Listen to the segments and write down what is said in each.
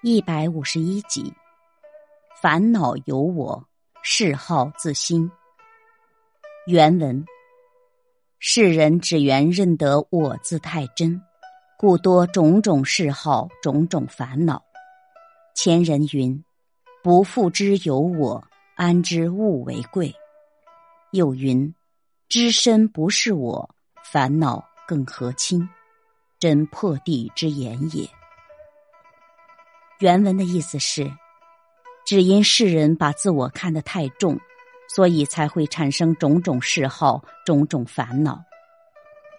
一百五十一集，烦恼由我，嗜好自心。原文：世人只缘认得我字太真，故多种种嗜好，种种烦恼。前人云：“不复之有我，安知物为贵？”又云：“知身不是我，烦恼更何亲？”真破地之言也。原文的意思是，只因世人把自我看得太重，所以才会产生种种嗜好、种种烦恼。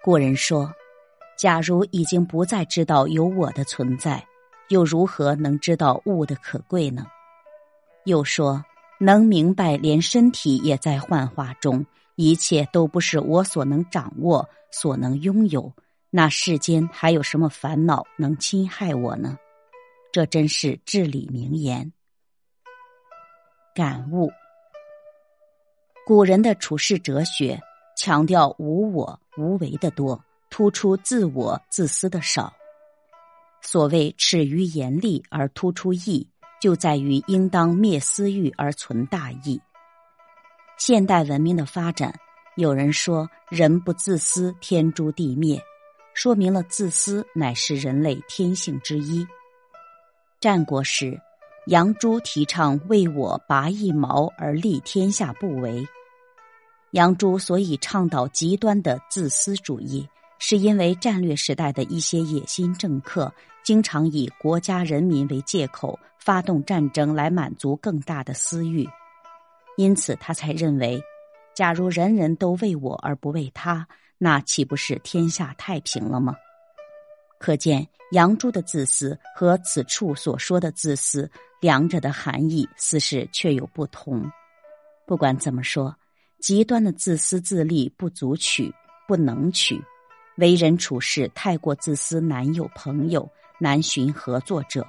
古人说：“假如已经不再知道有我的存在，又如何能知道物的可贵呢？”又说：“能明白，连身体也在幻化中，一切都不是我所能掌握、所能拥有，那世间还有什么烦恼能侵害我呢？”这真是至理名言。感悟：古人的处世哲学强调无我、无为的多，突出自我、自私的少。所谓耻于严厉而突出义，就在于应当灭私欲而存大义。现代文明的发展，有人说人不自私，天诛地灭，说明了自私乃是人类天性之一。战国时，杨朱提倡为我拔一毛而立天下不为。杨朱所以倡导极端的自私主义，是因为战略时代的一些野心政客经常以国家人民为借口发动战争来满足更大的私欲，因此他才认为，假如人人都为我而不为他，那岂不是天下太平了吗？可见杨朱的自私和此处所说的自私，两者的含义似是确有不同。不管怎么说，极端的自私自利不足取，不能取。为人处事太过自私，难有朋友，难寻合作者，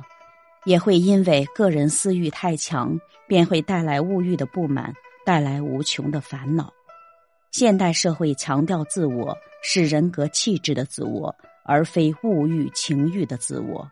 也会因为个人私欲太强，便会带来物欲的不满，带来无穷的烦恼。现代社会强调自我，是人格气质的自我。而非物欲情欲的自我。